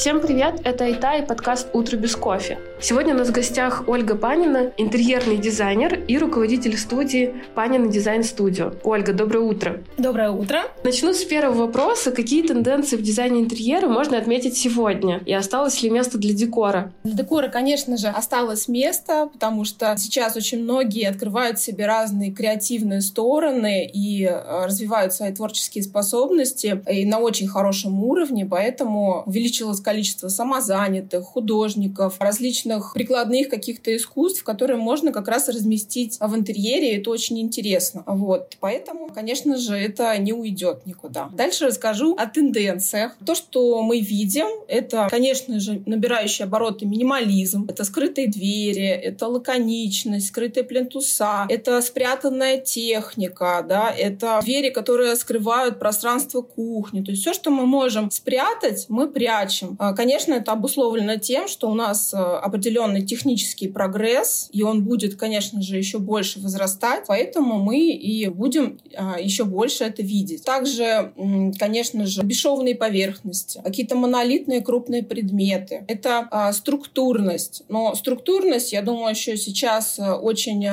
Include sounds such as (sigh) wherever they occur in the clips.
Всем привет, это Айта и подкаст «Утро без кофе». Сегодня у нас в гостях Ольга Панина, интерьерный дизайнер и руководитель студии Панина Дизайн Студио. Ольга, доброе утро. Доброе утро. Начну с первого вопроса. Какие тенденции в дизайне интерьера можно отметить сегодня? И осталось ли место для декора? Для декора, конечно же, осталось место, потому что сейчас очень многие открывают себе разные креативные стороны и э, развивают свои творческие способности и на очень хорошем уровне, поэтому увеличилось количество самозанятых, художников, различных прикладных каких-то искусств, которые можно как раз разместить в интерьере, это очень интересно. Вот. Поэтому, конечно же, это не уйдет никуда. Дальше расскажу о тенденциях. То, что мы видим, это, конечно же, набирающий обороты минимализм, это скрытые двери, это лаконичность, скрытые плинтуса, это спрятанная техника, да, это двери, которые скрывают пространство кухни. То есть все, что мы можем спрятать, мы прячем. А, конечно, это обусловлено тем, что у нас э, определенный технический прогресс, и он будет, конечно же, еще больше возрастать, поэтому мы и будем а, еще больше это видеть. Также, конечно же, бесшовные поверхности, какие-то монолитные крупные предметы. Это а, структурность. Но структурность, я думаю, еще сейчас э, очень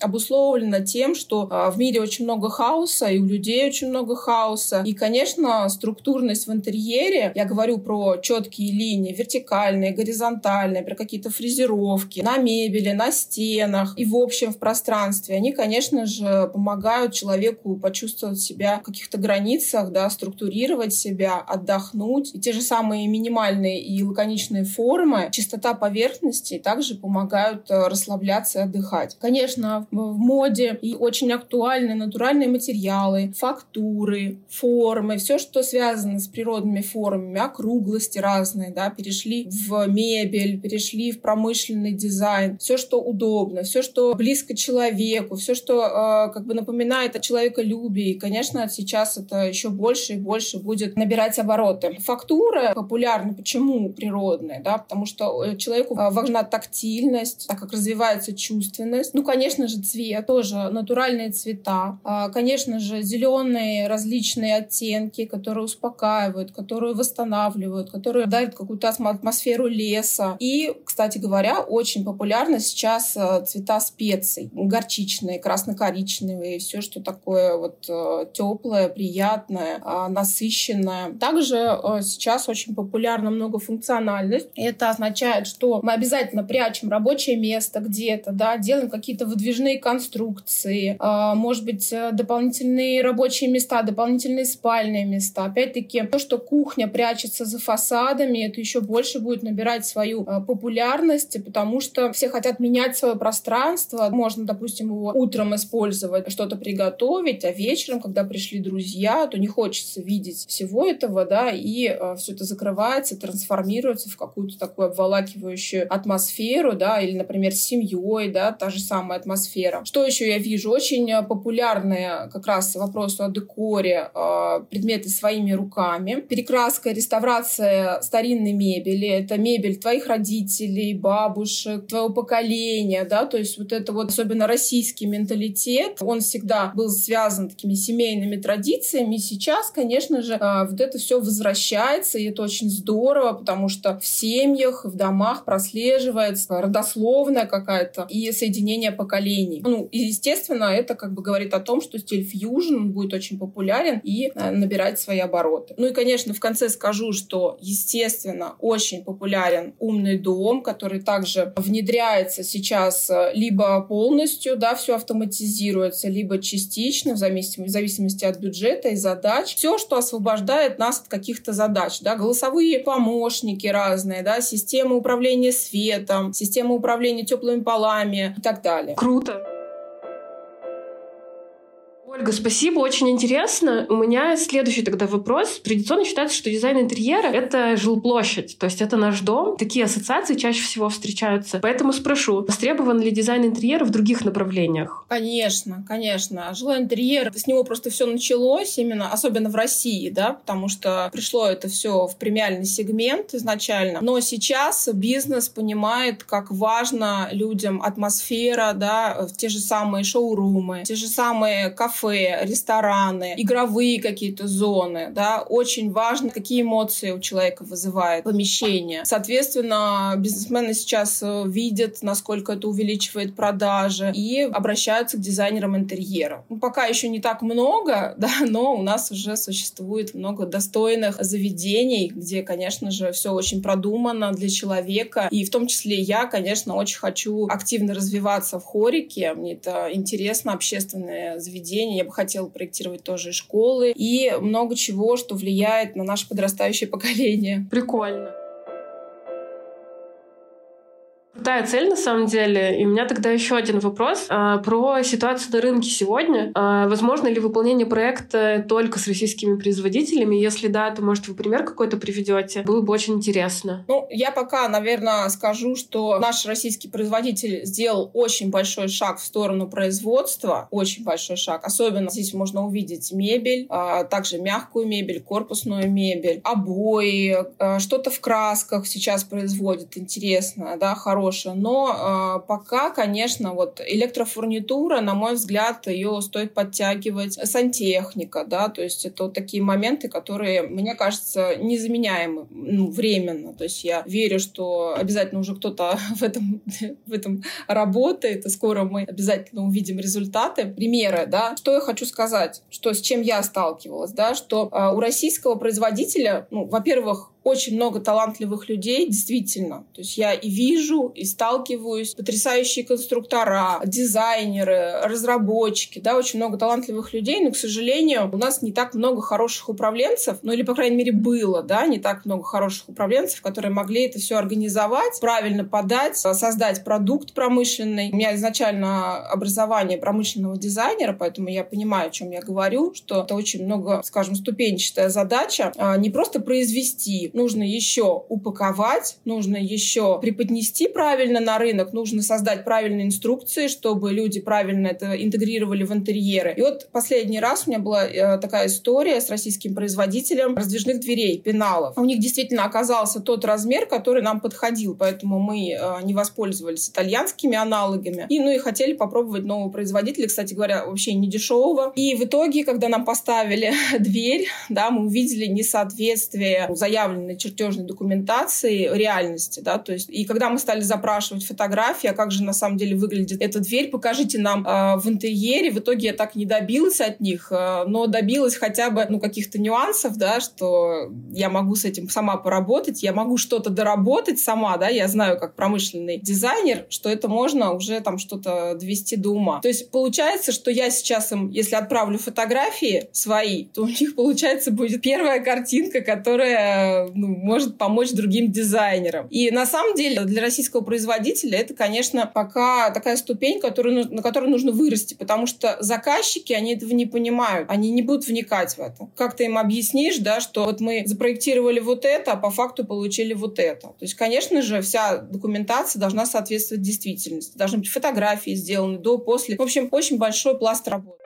обусловлена тем, что в мире очень много хаоса, и у людей очень много хаоса. И, конечно, структурность в интерьере, я говорю про четкие линии, вертикальные, горизонтальные, про какие-то фрезеровки на мебели, на стенах и в общем в пространстве, они, конечно же, помогают человеку почувствовать себя в каких-то границах, да, структурировать себя, отдохнуть. И те же самые минимальные и лаконичные формы, чистота поверхности также помогают э, расслабляться и отдыхать. Конечно, в моде и очень актуальны натуральные материалы, фактуры, формы, все, что связано с природными формами, округлости, разные, да, перешли в мебель, перешли в промышленный дизайн, все, что удобно, все, что близко человеку, все, что э, как бы напоминает о человеколюбии. Конечно, сейчас это еще больше и больше будет набирать обороты. Фактура популярна. Почему природная? Да? Потому что э, человеку э, важна тактильность, так как развивается чувственность. Ну, конечно же, цвет, тоже натуральные цвета. Э, конечно же, зеленые различные оттенки, которые успокаивают, которые восстанавливают, которые которые дарят какую-то атмосферу леса. И, кстати говоря, очень популярно сейчас э, цвета специй. Горчичные, красно-коричневые, все, что такое вот э, теплое, приятное, а, насыщенное. Также э, сейчас очень популярна многофункциональность. Это означает, что мы обязательно прячем рабочее место где-то, да, делаем какие-то выдвижные конструкции, а, может быть, дополнительные рабочие места, дополнительные спальные места. Опять-таки, то, что кухня прячется за фасад, садами это еще больше будет набирать свою э, популярность, потому что все хотят менять свое пространство. Можно, допустим, его утром использовать, что-то приготовить, а вечером, когда пришли друзья, то не хочется видеть всего этого, да, и э, все это закрывается, трансформируется в какую-то такую обволакивающую атмосферу, да, или, например, с семьей, да, та же самая атмосфера. Что еще я вижу? Очень э, популярные как раз вопросы о декоре, предметы своими руками, перекраска, реставрация старинной мебели, это мебель твоих родителей, бабушек, твоего поколения, да, то есть вот это вот особенно российский менталитет, он всегда был связан такими семейными традициями, и сейчас, конечно же, а, вот это все возвращается, и это очень здорово, потому что в семьях, в домах прослеживается родословная какая-то и соединение поколений. Ну, и, естественно, это как бы говорит о том, что стиль фьюжн будет очень популярен и а, набирать свои обороты. Ну и, конечно, в конце скажу, что, естественно, очень популярен умный дом, который также внедряется сейчас э, либо полностью, да, все автоматизируется, либо частично, в зависимости, от бюджета и задач. Все, что освобождает нас от каких-то задач, да, голосовые помощники разные, да, системы управления светом, системы управления теплыми полами и так далее. Круто. Ольга, спасибо, очень интересно. У меня следующий тогда вопрос. Традиционно считается, что дизайн интерьера — это жилплощадь, то есть это наш дом. Такие ассоциации чаще всего встречаются. Поэтому спрошу, востребован ли дизайн интерьера в других направлениях? Конечно, конечно. Жилой интерьер, с него просто все началось, именно особенно в России, да, потому что пришло это все в премиальный сегмент изначально. Но сейчас бизнес понимает, как важно людям атмосфера, да, те же самые шоурумы, те же самые кафе, рестораны, игровые какие-то зоны, да, очень важно, какие эмоции у человека вызывает помещение. Соответственно, бизнесмены сейчас э, видят, насколько это увеличивает продажи и обращаются к дизайнерам интерьера. Ну, пока еще не так много, (laughs) да, но у нас уже существует много достойных заведений, где, конечно же, все очень продумано для человека. И в том числе я, конечно, очень хочу активно развиваться в хорике. Мне это интересно, общественное заведение. Я бы хотела проектировать тоже школы и много чего, что влияет на наше подрастающее поколение. Прикольно. Крутая цель, на самом деле. И у меня тогда еще один вопрос а, про ситуацию на рынке сегодня. А, возможно ли выполнение проекта только с российскими производителями? Если да, то, может, вы пример какой-то приведете? Было бы очень интересно. Ну, я пока, наверное, скажу, что наш российский производитель сделал очень большой шаг в сторону производства. Очень большой шаг. Особенно здесь можно увидеть мебель, а, также мягкую мебель, корпусную мебель, обои, а, что-то в красках сейчас производит интересно, да, хорошее хорошая, но э, пока, конечно, вот электрофурнитура, на мой взгляд, ее стоит подтягивать, сантехника, да, то есть это вот такие моменты, которые, мне кажется, незаменяемы ну, временно, то есть я верю, что обязательно уже кто-то (laughs) в этом, в этом работает, и скоро мы обязательно увидим результаты. Примеры, да, что я хочу сказать, что с чем я сталкивалась, да, что э, у российского производителя, ну, во-первых, очень много талантливых людей, действительно. То есть я и вижу, и сталкиваюсь. Потрясающие конструктора, дизайнеры, разработчики, да, очень много талантливых людей, но, к сожалению, у нас не так много хороших управленцев, ну или, по крайней мере, было, да, не так много хороших управленцев, которые могли это все организовать, правильно подать, создать продукт промышленный. У меня изначально образование промышленного дизайнера, поэтому я понимаю, о чем я говорю, что это очень много, скажем, ступенчатая задача, а не просто произвести нужно еще упаковать, нужно еще преподнести правильно на рынок, нужно создать правильные инструкции, чтобы люди правильно это интегрировали в интерьеры. И вот последний раз у меня была э, такая история с российским производителем раздвижных дверей, пеналов. У них действительно оказался тот размер, который нам подходил, поэтому мы э, не воспользовались итальянскими аналогами. И, ну и хотели попробовать нового производителя, кстати говоря, вообще не дешевого. И в итоге, когда нам поставили (laughs) дверь, да, мы увидели несоответствие заявленному представленной чертежной документации реальности, да, то есть и когда мы стали запрашивать фотографии, а как же на самом деле выглядит эта дверь, покажите нам э, в интерьере, в итоге я так не добилась от них, э, но добилась хотя бы, ну, каких-то нюансов, да, что я могу с этим сама поработать, я могу что-то доработать сама, да, я знаю как промышленный дизайнер, что это можно уже там что-то довести до ума. То есть получается, что я сейчас им, если отправлю фотографии свои, то у них, получается, будет первая картинка, которая ну, может помочь другим дизайнерам. И на самом деле для российского производителя это, конечно, пока такая ступень, которую, на которой нужно вырасти, потому что заказчики, они этого не понимают, они не будут вникать в это. Как ты им объяснишь, да, что вот мы запроектировали вот это, а по факту получили вот это. То есть, конечно же, вся документация должна соответствовать действительности. Должны быть фотографии сделаны до, после. В общем, очень большой пласт работы.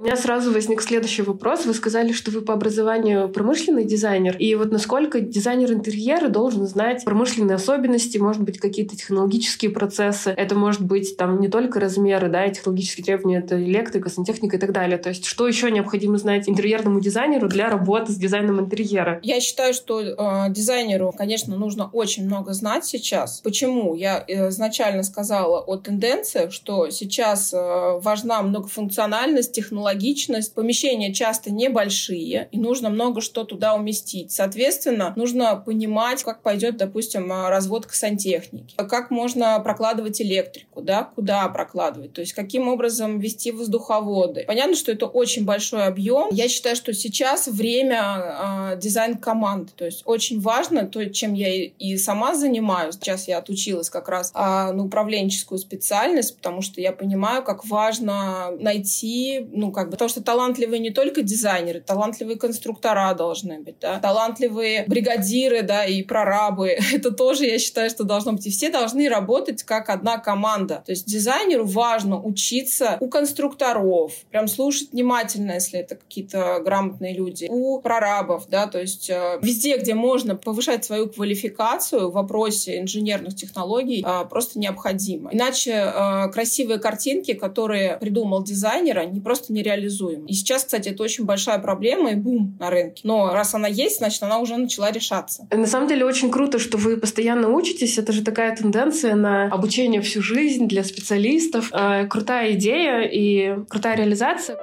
У меня сразу возник следующий вопрос. Вы сказали, что вы по образованию промышленный дизайнер. И вот насколько дизайнер интерьера должен знать промышленные особенности, может быть, какие-то технологические процессы. Это может быть там не только размеры, да, и технологические требования, это электрика, сантехника и так далее. То есть что еще необходимо знать интерьерному дизайнеру для работы с дизайном интерьера? Я считаю, что э, дизайнеру, конечно, нужно очень много знать сейчас. Почему? Я э, изначально сказала о тенденциях, что сейчас э, важна многофункциональность, технология технологичность. Помещения часто небольшие, и нужно много что туда уместить. Соответственно, нужно понимать, как пойдет, допустим, разводка сантехники, как можно прокладывать электрику, да, куда прокладывать, то есть каким образом вести воздуховоды. Понятно, что это очень большой объем. Я считаю, что сейчас время э, дизайн команд, то есть очень важно то, чем я и, и сама занимаюсь. Сейчас я отучилась как раз э, на управленческую специальность, потому что я понимаю, как важно найти, ну, как бы, потому что талантливые не только дизайнеры, талантливые конструктора должны быть, да, талантливые бригадиры, да, и прорабы. (laughs) Это тоже, я считаю, что должно быть. И все должны работать как одна команда. То есть дизайнеру важно учиться у конструкторов, прям слушать внимательно, если это какие-то грамотные люди, у прорабов, да, то есть э, везде, где можно повышать свою квалификацию в вопросе инженерных технологий, э, просто необходимо. Иначе э, красивые картинки, которые придумал дизайнер, они просто нереализуемы. И сейчас, кстати, это очень большая проблема и бум на рынке. Но раз она есть, значит, она уже начала решаться. На самом деле очень круто, что вы постоянно учитесь. Это же такая тенденция на обучение всю жизнь для специалистов. Э, крутая идея и крутая реализация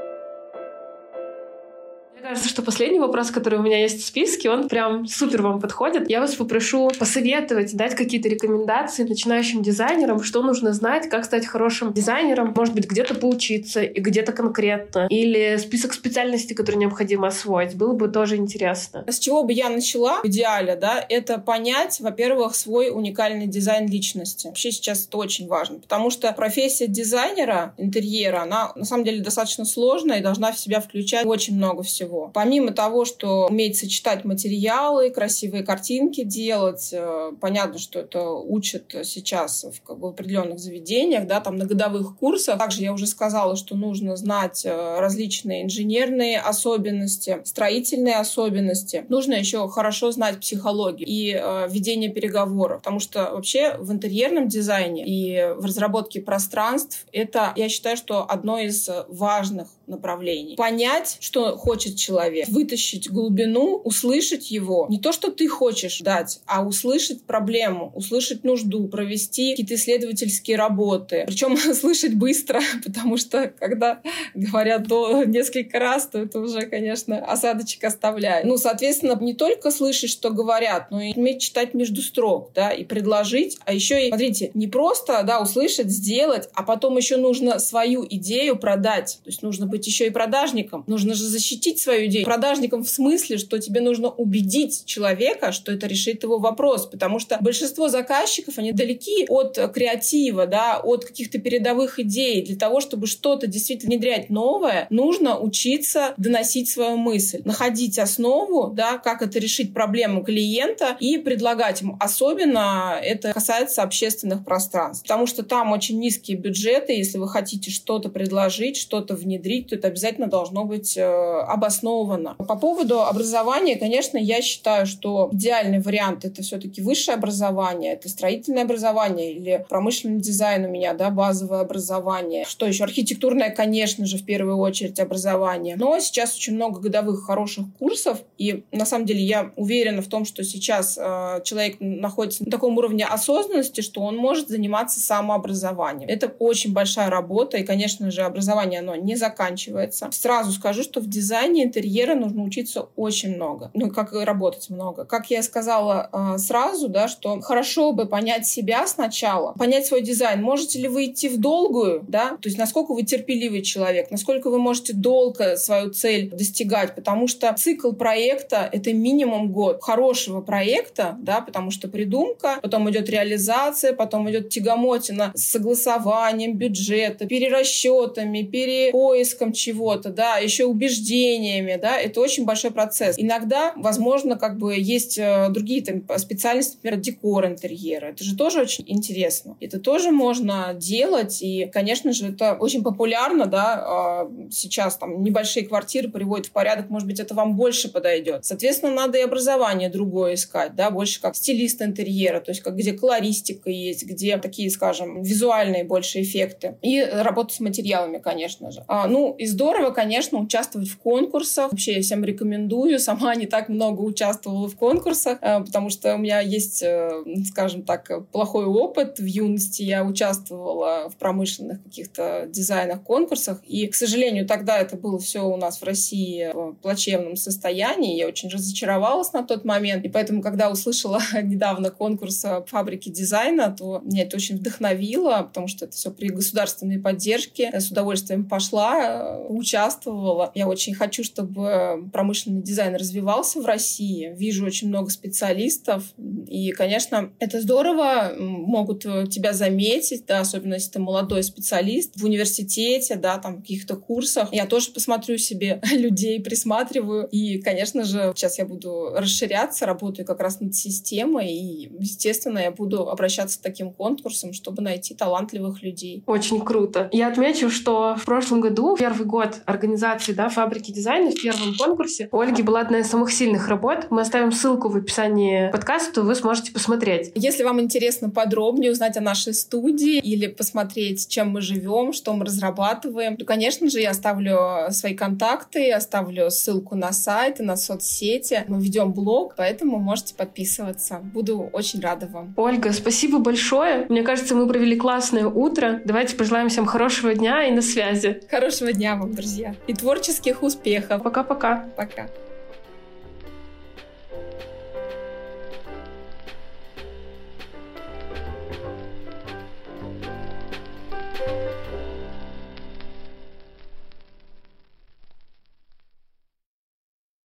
кажется, что последний вопрос, который у меня есть в списке, он прям супер вам подходит. Я вас попрошу посоветовать, дать какие-то рекомендации начинающим дизайнерам, что нужно знать, как стать хорошим дизайнером, может быть, где-то поучиться и где-то конкретно, или список специальностей, которые необходимо освоить. Было бы тоже интересно. С чего бы я начала в идеале, да, это понять, во-первых, свой уникальный дизайн личности. Вообще сейчас это очень важно, потому что профессия дизайнера интерьера, она на самом деле достаточно сложная и должна в себя включать очень много всего Помимо того, что уметь сочетать материалы, красивые картинки делать, э, понятно, что это учат сейчас в, как бы, в определенных заведениях, да, там на годовых курсах. Также я уже сказала, что нужно знать э, различные инженерные особенности, строительные особенности. Нужно еще хорошо знать психологию и э, ведение переговоров, потому что вообще в интерьерном дизайне и в разработке пространств это, я считаю, что одно из важных направлений. Понять, что хочет человек, вытащить глубину, услышать его. Не то, что ты хочешь дать, а услышать проблему, услышать нужду, провести какие-то исследовательские работы. Причем (laughs) слышать быстро, (laughs) потому что когда говорят до несколько раз, то это уже, конечно, осадочек оставляет. Ну, соответственно, не только слышать, что говорят, но и уметь читать между строк, да, и предложить, а еще и, смотрите, не просто, да, услышать, сделать, а потом еще нужно свою идею продать. То есть нужно быть еще и продажником. Нужно же защитить свою идею. Продажником в смысле, что тебе нужно убедить человека, что это решит его вопрос. Потому что большинство заказчиков, они далеки от креатива, да, от каких-то передовых идей. Для того, чтобы что-то действительно внедрять новое, нужно учиться доносить свою мысль, находить основу, да, как это решить проблему клиента и предлагать ему. Особенно это касается общественных пространств, потому что там очень низкие бюджеты. Если вы хотите что-то предложить, что-то внедрить, то это обязательно должно быть э, обосновано. По поводу образования, конечно, я считаю, что идеальный вариант это все-таки высшее образование, это строительное образование или промышленный дизайн у меня, да, базовое образование. Что еще? Архитектурное, конечно же, в первую очередь образование. Но сейчас очень много годовых хороших курсов, и на самом деле я уверена в том, что сейчас э, человек находится на таком уровне осознанности, что он может заниматься самообразованием. Это очень большая работа, и, конечно же, образование, оно не заканчивается заканчивается. Сразу скажу, что в дизайне интерьера нужно учиться очень много. Ну, как и работать много. Как я сказала э, сразу, да, что хорошо бы понять себя сначала, понять свой дизайн. Можете ли вы идти в долгую, да, то есть насколько вы терпеливый человек, насколько вы можете долго свою цель достигать, потому что цикл проекта — это минимум год хорошего проекта, да, потому что придумка, потом идет реализация, потом идет тягомотина с согласованием бюджета, перерасчетами, перепоиском поиском чего-то, да, еще убеждениями, да, это очень большой процесс. Иногда, возможно, как бы есть э, другие там специальности, например, декор интерьера. Это же тоже очень интересно. Это тоже можно делать, и, конечно же, это очень популярно, да, а, сейчас там небольшие квартиры приводят в порядок, может быть, это вам больше подойдет. Соответственно, надо и образование другое искать, да, больше как стилист интерьера, то есть как где колористика есть, где такие, скажем, визуальные больше эффекты. И работа с материалами, конечно же. А, ну, Ну, и здорово, конечно, участвовать в конкурсах. Вообще, я всем рекомендую. Сама не так много участвовала в конкурсах, э, потому что у меня есть, э, скажем так, плохой опыт. В юности я участвовала в промышленных каких-то дизайнах, конкурсах. И, к сожалению, тогда это было все у нас в России в плачевном состоянии. Я очень разочаровалась на тот момент. И поэтому, когда услышала (laughs) недавно конкурс фабрики дизайна, то меня это очень вдохновило, потому что это все при государственной поддержке. Я с удовольствием пошла, участвовала. Я очень хочу, чтобы промышленный дизайн развивался в России. Вижу очень много специалистов. И, конечно, это здорово. Могут тебя заметить, да, особенно если ты молодой специалист в университете, да, там, в каких-то курсах. Я тоже посмотрю себе (laughs) людей, присматриваю. И, конечно же, сейчас я буду расширяться, работаю как раз над системой. И, естественно, я буду обращаться к таким конкурсам, чтобы найти талантливых людей. Очень круто. Я отмечу, что в прошлом году, первый год организации да, фабрики дизайна в первом конкурсе, у Ольги была одна из самых сильных работ. Мы оставим ссылку в описании подкаста, вы сможете посмотреть. Если вам интересно подробнее узнать о нашей студии или посмотреть, чем мы живем, что мы разрабатываем, то, конечно же, я оставлю свои контакты, оставлю ссылку на сайт и на соцсети. Мы ведем блог, поэтому можете подписываться. Буду очень рада вам. Ольга, спасибо большое. Мне кажется, мы провели классное утро. Давайте пожелаем всем хорошего дня и на связи. Хорошего дня вам, друзья. И творческих успехов. Пока-пока. Пока. -пока. Пока.